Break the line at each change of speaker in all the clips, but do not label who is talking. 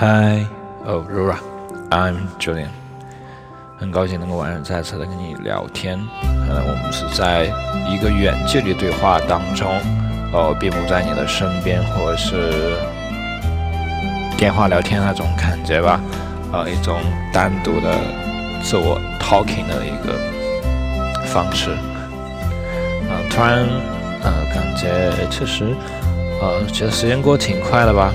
Hi, oh Rora, I'm Julian。很高兴能够晚上再次的跟你聊天。呃，我们是在一个远距离对话当中，哦，并不在你的身边，或者是电话聊天那种感觉吧。呃，一种单独的自我 talking 的一个方式。嗯，突然，呃，感觉确实，呃，觉得时间过得挺快的吧。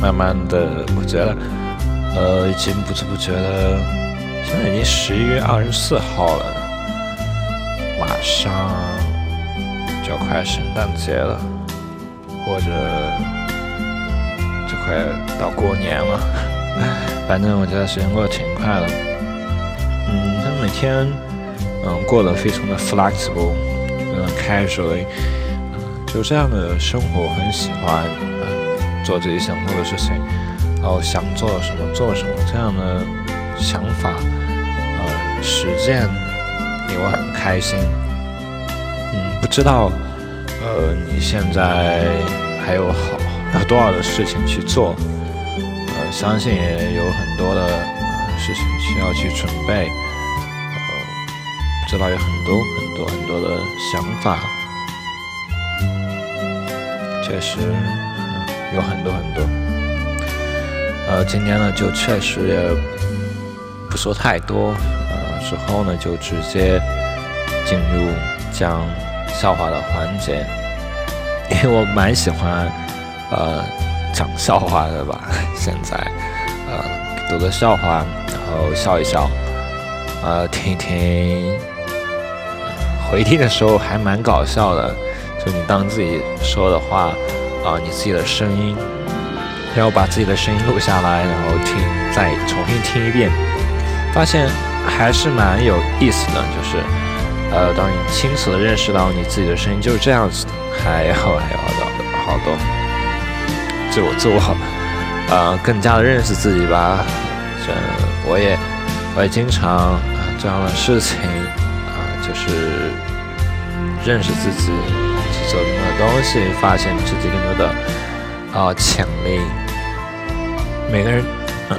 慢慢的，我觉得，呃，已经不知不觉的，现在已经十一月二十四号了，马上就要快圣诞节了，或者就快到过年了。反正我觉得时间过得挺快的。嗯，他每天，嗯，过得非常的 flexible，嗯，casually，就这样的生活我很喜欢。做自己想做的事情，然后想做什么做什么，这样的想法，呃，实践令我很开心。嗯，不知道，呃，你现在还有好有多少的事情去做？呃，相信也有很多的事情需要去准备。呃，知道有很多很多很多的想法，确实。有很多很多，呃，今天呢就确实也不说太多，呃，之后呢就直接进入讲笑话的环节，因为我蛮喜欢呃讲笑话的吧，现在。呃读个笑话，然后笑一笑，呃听一听，回听的时候还蛮搞笑的，就你当自己说的话。啊，你自己的声音，然后把自己的声音录下来，然后听，再重新听一遍，发现还是蛮有意思的。就是，呃，当你清楚的认识到你自己的声音就是这样子的，还有还有好多好多，自我自我，呃，更加的认识自己吧。这我也我也经常这样的事情啊，就是认识自己。做东西，发现自己更多的啊潜力。每个人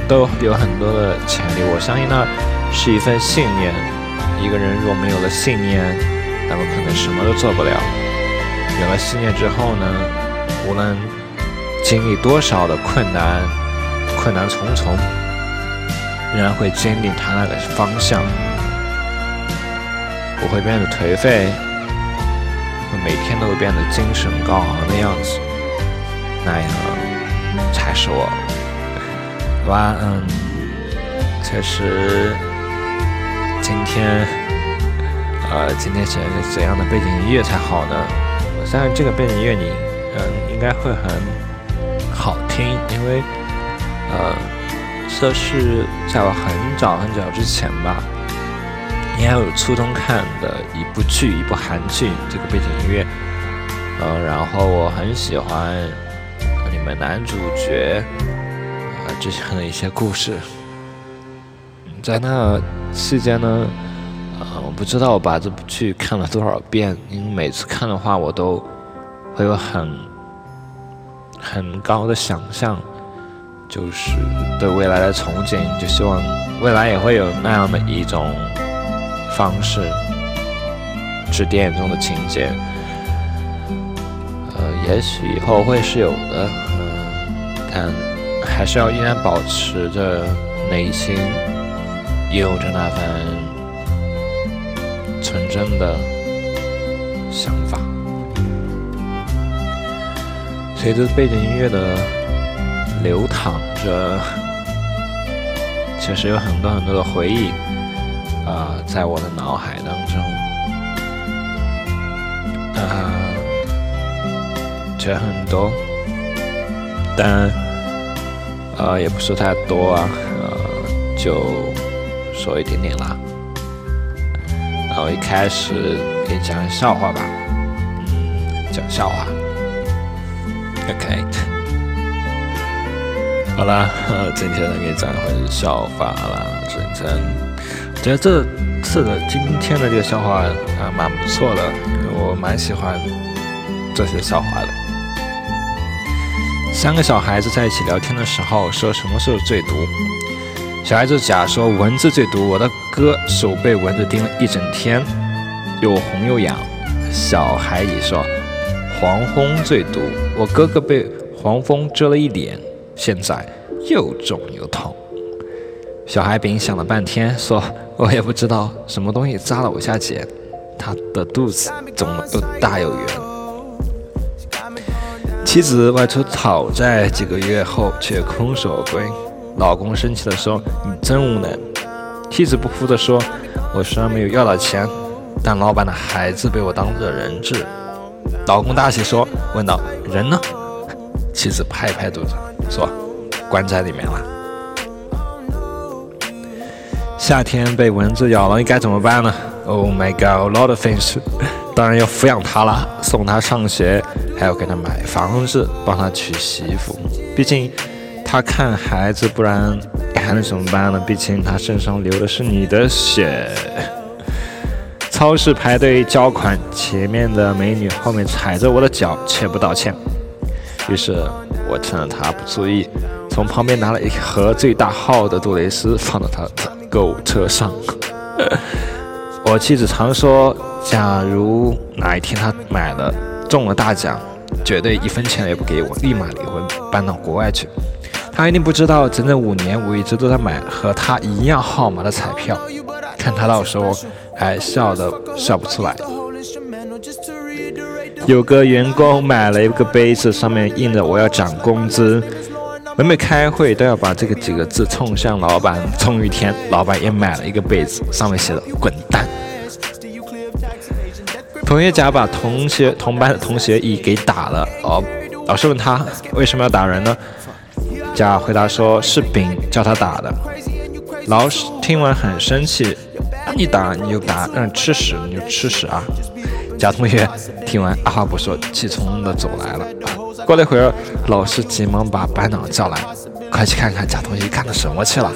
都有很多的潜力，我相信那是一份信念。一个人若没有了信念，那么可能什么都做不了。有了信念之后呢，无论经历多少的困难，困难重重，仍然会坚定他那个方向，不会变得颓废。每天都会变得精神高昂的样子，那样才是我。好吧，嗯，确实，今天，呃，今天选一个怎样的背景音乐才好呢？我相信这个背景音乐你，嗯，应该会很好听，因为，呃，这是在我很早很早之前吧。你还有初中看的一部剧，一部韩剧，这个背景音乐，呃，然后我很喜欢里面男主角呃之前的一些故事。在那期间呢，呃，我不知道我把这部剧看了多少遍，因为每次看的话，我都会有很很高的想象，就是对未来的憧憬，就希望未来也会有那样的一种。方式，是电影中的情节，呃，也许以后会是有的，嗯，但还是要依然保持着内心也有着那份纯真的想法。随着背景音乐的流淌着，其实有很多很多的回忆。啊，在我的脑海当中，啊，这很多，但啊，也不是太多啊，呃，就说一点点啦。然后一开始给你讲个笑话吧，讲笑话，OK，好啦，今天给你讲一回笑话啦，真真。觉得这次的今天的这个笑话啊，蛮不错的，我蛮喜欢这些笑话的。三个小孩子在一起聊天的时候，说什么时候最毒？小孩子甲说蚊子最毒，我的哥手被蚊子叮了一整天，又红又痒。小孩乙说黄蜂最毒，我哥哥被黄蜂蛰了一脸，现在又肿又痛。小孩饼想了半天，说我也不知道什么东西扎了我下姐，他的肚子肿得又大又圆。妻子外出讨债几个月后却空手归。老公生气的说：“你真无能。”妻子不服地说：“我虽然没有要到钱，但老板的孩子被我当做人质。”老公大喜说：“问道人呢？”妻子拍拍肚子说：“关在里面了。”夏天被蚊子咬了，你该怎么办呢？Oh my god, a lot of things。当然要抚养他了，送他上学，还要给他买房子，帮他娶媳妇。毕竟。他看孩子，不然还能怎么办呢？毕竟他身上流的是你的血。超市排队交款，前面的美女后面踩着我的脚，却不道歉。于是我趁着他不注意，从旁边拿了一盒最大号的杜蕾斯，放到他的购物车上。我妻子常说，假如哪一天他买了中了大奖，绝对一分钱也不给我，立马离婚，搬到国外去。他一定不知道，整整五年我一直都在买和他一样号码的彩票，看他到时候还笑得笑不出来。有个员工买了一个杯子，上面印着“我要涨工资”，每每开会都要把这个几个字冲向老板。冲一天，老板也买了一个杯子，上面写着“滚蛋”。同学甲把同学同班的同学乙给打了，哦，老师问他为什么要打人呢？甲回答说：“是丙叫他打的。”老师听完很生气：“一打你就打，让你吃屎你就吃屎啊！”甲同学听完二话不说，气冲冲的走来了。过了一会儿，老师急忙把班长叫来：“快去看看贾同学干了什么去了。”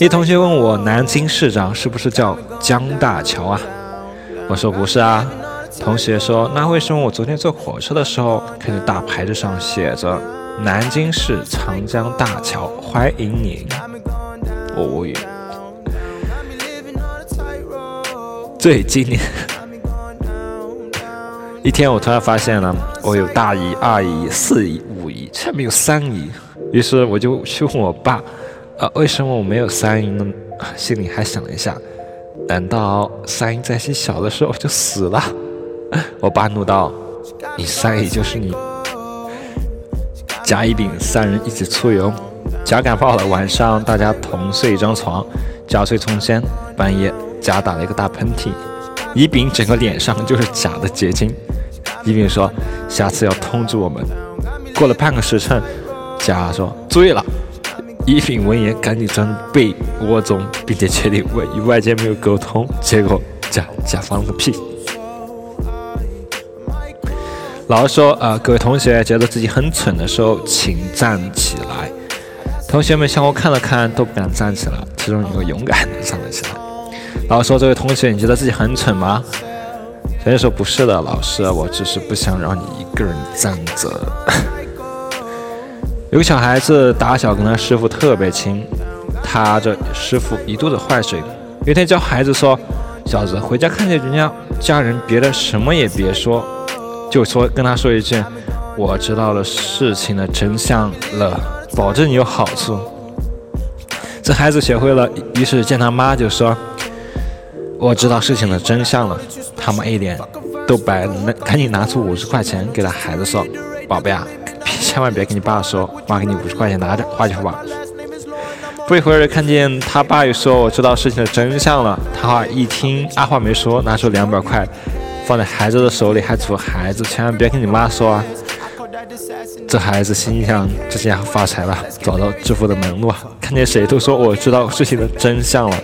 一同学问我：“南京市长是不是叫江大桥啊？”我说：“不是啊。”同学说：“那为什么我昨天坐火车的时候，看见大牌子上写着‘南京市长江大桥欢迎你’？”我无语。最经典。一天，我突然发现了，我有大姨、二姨、四姨、五姨，却没有三姨。于是我就去问我爸：“啊，为什么我没有三姨呢？”心里还想了一下：“难道三姨在些小的时候就死了？” 我爸怒道：“你三姨就是你。”甲、乙、丙三人一起出游，甲感冒了，晚上大家同睡一张床，甲睡中间。半夜，甲打了一个大喷嚏，乙、丙整个脸上就是甲的结晶。乙、丙说：“下次要通知我们。”过了半个时辰，甲说：“注意了。”乙、丙闻言赶紧钻被窝中，并且确定外与外界没有沟通。结果甲甲放了个屁。老师说：“呃，各位同学觉得自己很蠢的时候，请站起来。”同学们向我看了看，都不敢站起来。其中一个勇敢的站了起来。老师说：“这位同学，你觉得自己很蠢吗？”同学说：“不是的，老师，我只是不想让你一个人站着。”有个小孩子打小跟他师傅特别亲，他这师傅一肚子坏水。有一天教孩子说：“小子，回家看见人家家人，别的什么也别说。”就说跟他说一句，我知道了事情的真相了，保证有好处。这孩子学会了，于是见他妈就说，我知道事情的真相了。他妈一脸都白，赶紧拿出五十块钱给他孩子说，宝贝啊，千万别跟你爸说，妈给你五十块钱拿着花去吧。不一会儿看见他爸又说，我知道事情的真相了。他一听二话没说，拿出两百块。放在孩子的手里，还嘱孩子千万别跟你妈说啊！这孩子心想：这下发财了，找到致富的门路。看见谁都说我知道事情的真相了。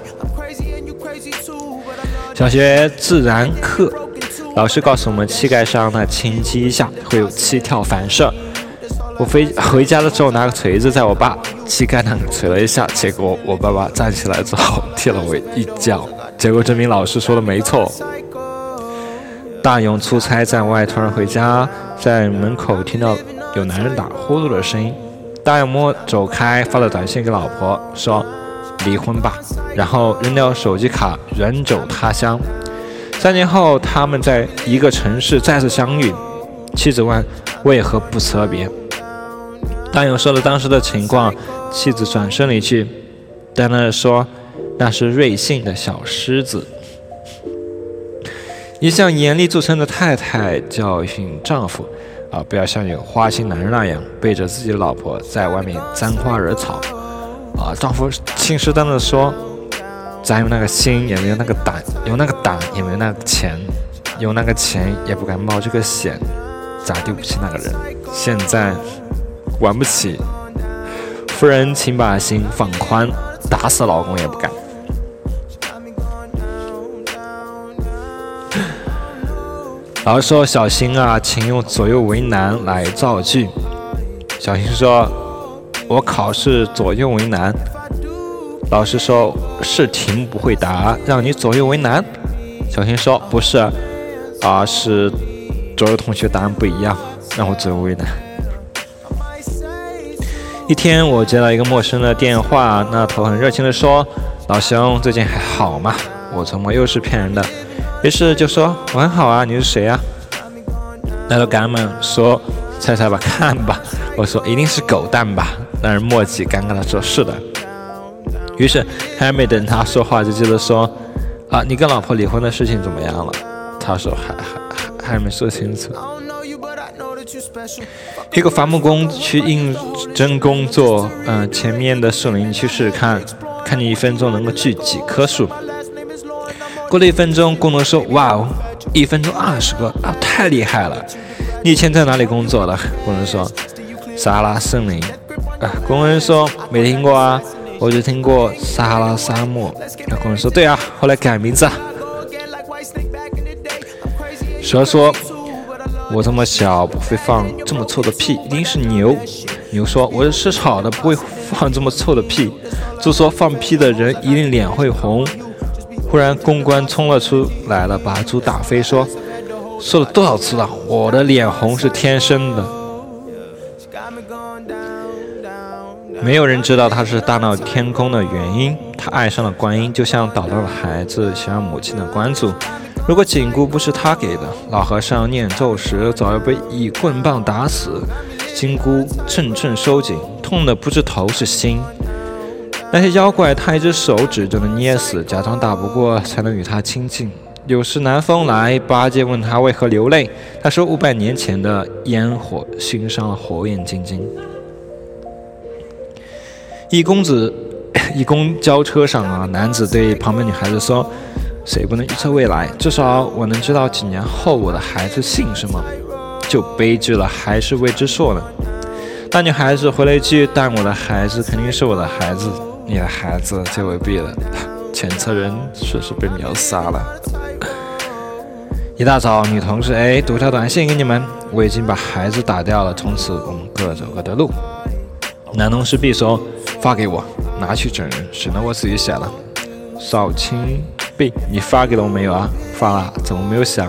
小学自然课，老师告诉我们，膝盖上的轻击一下会有气跳反射。我回回家的时候拿个锤子在我爸膝盖上锤了一下，结果我爸爸站起来之后踢了我一脚，结果证明老师说的没错。大勇出差在外，突然回家，在门口听到有男人打呼噜的声音。大勇摸走开，发了短信给老婆说：“离婚吧。”然后扔掉手机卡，远走他乡。三年后，他们在一个城市再次相遇。妻子问：“为何不辞而别？”大勇说了当时的情况，妻子转身离去，淡淡的说：“那是瑞幸的小狮子。”一向严厉著称的太太教训丈夫：“啊，不要像有花心男人那样背着自己老婆在外面沾花惹草。”啊，丈夫信誓旦旦地说：“咱有那个心，也没有那个胆；有那个胆，也没有那个钱；有那个钱，也不敢冒这个险。咋对不起那个人？现在玩不起。夫人，请把心放宽，打死老公也不敢。”老师说：“小新啊，请用左右为难来造句。”小新说：“我考试左右为难。”老师说：“是题不会答，让你左右为难。”小新说：“不是，啊是左右同学答案不一样，让我左右为难。”一天，我接到一个陌生的电话，那头很热情地说：“老兄，最近还好吗？”我琢磨，又是骗人的。于是就说我很好啊，你是谁呀？那个干们说猜猜吧，看吧。我说一定是狗蛋吧。那人墨迹尴尬的说是的。于是还没等他说话，就接着说啊，你跟老婆离婚的事情怎么样了？他说还还还没说清楚。一个伐木工去应征工作，嗯，前面的树林去试试看，看你一分钟能够锯几棵树。过了一分钟，工人说：“哇哦，一分钟二十个啊，太厉害了！你以前在哪里工作的？”工人说：“撒哈拉森林。”啊，工人说：“没听过啊，我就听过撒哈拉沙漠。”那工人说：“对啊，后来改名字。”啊蛇说：“我这么小不会放这么臭的屁，一定是牛。”牛说：“我是吃草的，不会放这么臭的屁。”猪说：“放屁的人一定脸会红。”忽然，公关冲了出来了，把猪打飞，说：“说了多少次了，我的脸红是天生的。”没有人知道他是大闹天宫的原因。他爱上了观音，就像捣蛋的孩子想要母亲的关注。如果紧箍不是他给的，老和尚念咒时早要被一棍棒打死。金箍阵阵收紧，痛的不是头是心。那些妖怪，他一只手指就能捏死，假装打不过才能与他亲近。有时南风来，八戒问他为何流泪，他说五百年前的烟火熏伤了火眼金睛。一公子，一公交车上啊，男子对旁边女孩子说：“谁不能预测未来？至少我能知道几年后我的孩子姓什么。”就悲剧了，还是未知数呢。那女孩子回了一句：“但我的孩子肯定是我的孩子。”你的孩子就未必了，检测人确实被秒杀了。一大早，女同事 A 读条短信给你们，我已经把孩子打掉了，从此我们各走各的路。男同事 B 说发给我，拿去整人，省得我自己写了。少卿 B，你发给了我没有啊？发了，怎么没有响？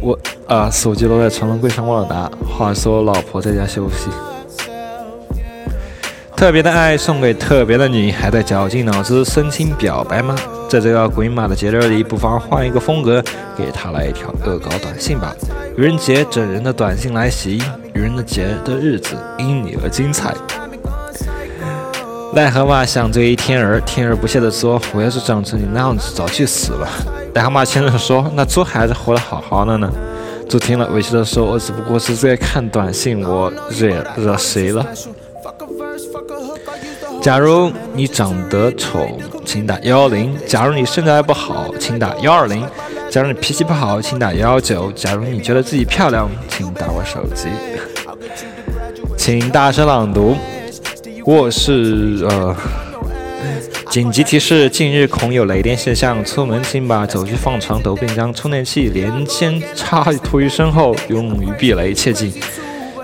我啊，手机落在床头柜上忘了拿。话说，老婆在家休息。特别的爱送给特别的你，还在绞尽脑汁深情表白吗？在这个鬼马的节日里，不妨换一个风格，给他来一条恶搞短信吧。愚人节整人的短信来袭，愚人的节的日子因你而精彩。癞蛤蟆想追天儿，天儿不屑地说：“我要是长成你那样子，早去死了。”癞蛤蟆先生说：“那猪孩子活得好好的呢。”猪听了委屈地说：“我只不过是在看短信，我惹惹谁了？”假如你长得丑，请打幺幺零；假如你身材不好，请打幺二零；假如你脾气不好，请打幺幺九；假如你觉得自己漂亮，请打我手机。请大声朗读。卧室呃，紧急提示：近日恐有雷电现象，出门请把手机放床头，并将充电器连线插于身后，用于避雷，切记。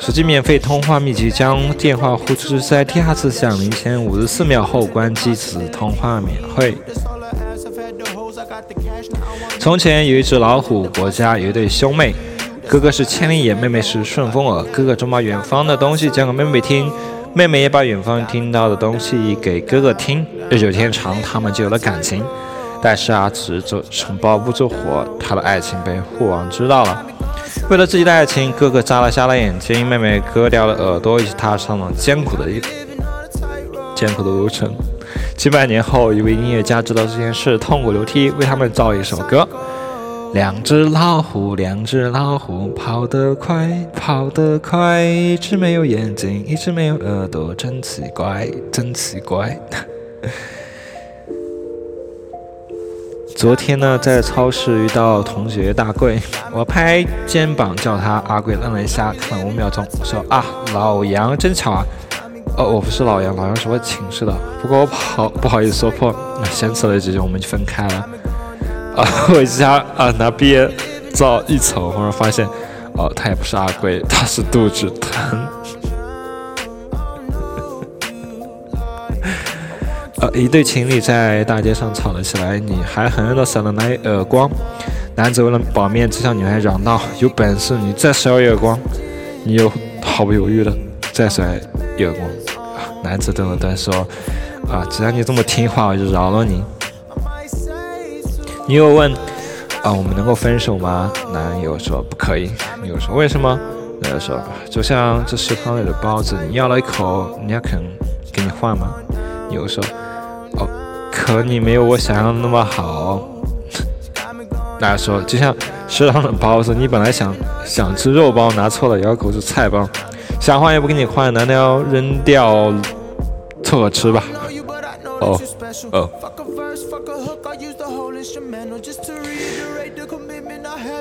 手机免费通话秘籍：将电话呼出在第二次响铃前五十四秒后关机，此通话免费。从前有一只老虎，国家有一对兄妹，哥哥是千里眼，妹妹是顺风耳。哥哥总把远方的东西讲给妹妹听，妹妹也把远方听到的东西给哥哥听。日久天长，他们就有了感情。但是啊，纸这城堡不住火，他的爱情被父王知道了。为了自己的爱情，哥哥眨了瞎了眼睛，妹妹割掉了耳朵，一起踏上了艰苦的一艰苦的路程。几百年后，一位音乐家知道这件事，痛哭流涕，为他们造一首歌：两只老虎，两只老虎，跑得快，跑得快，一只没有眼睛，一只没有耳朵，真奇怪，真奇怪。昨天呢，在超市遇到同学大贵，我拍肩膀叫他阿贵，愣了一下，看了五秒钟，我说啊，老杨，真巧啊。哦，我不是老杨，老杨是我寝室的，不过我好不好意思说破，先吃了几句，我们就分开了。啊，回家啊，拿毕业照一瞅，忽然发现，哦，他也不是阿贵，他是肚子疼。一对情侣在大街上吵了起来，女孩狠狠地扇了那一耳光。男子为了保面子，向女孩嚷道：“有本事你再甩耳光！”你又毫不犹豫的再甩耳光。男子顿了顿说：“啊，既然你这么听话，我就饶了你。”女友问：“啊，我们能够分手吗？”男友说：“不可以。”女友说：“为什么？”男友说：“就像这食堂里的包子，你咬了一口，你要肯给你换吗？”女友说。可你没有我想象的那么好。大家说，就像食堂的包子，你本来想想吃肉包，拿错了咬口是菜包，想换也不给你换，难道要扔掉凑合吃吧？哦哦。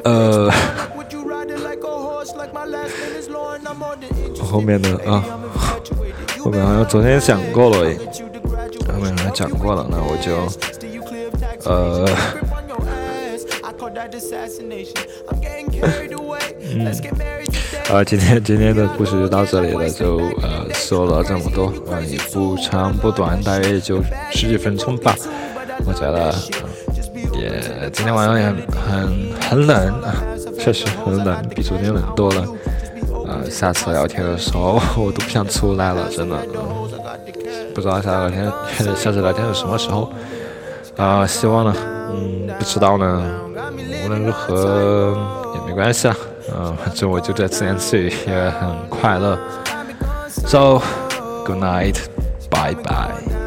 呃，后面的啊，后面好像昨天讲过了诶。讲过了，那我就，呃，嗯，呃，今天今天的故事就到这里了，就呃说了这么多，呃也不长不短，大约就十几分钟吧。我觉得也今天晚上也很很冷啊，确实很冷，比昨天冷多了。呃，下次聊天的时候 我都不想出来了，真的。不知道下次聊天，下次聊天是什么时候？啊，希望呢，嗯，不知道呢。无论如何也没关系啊，嗯，反正我就在自言自语，也很快乐。So good night, bye bye.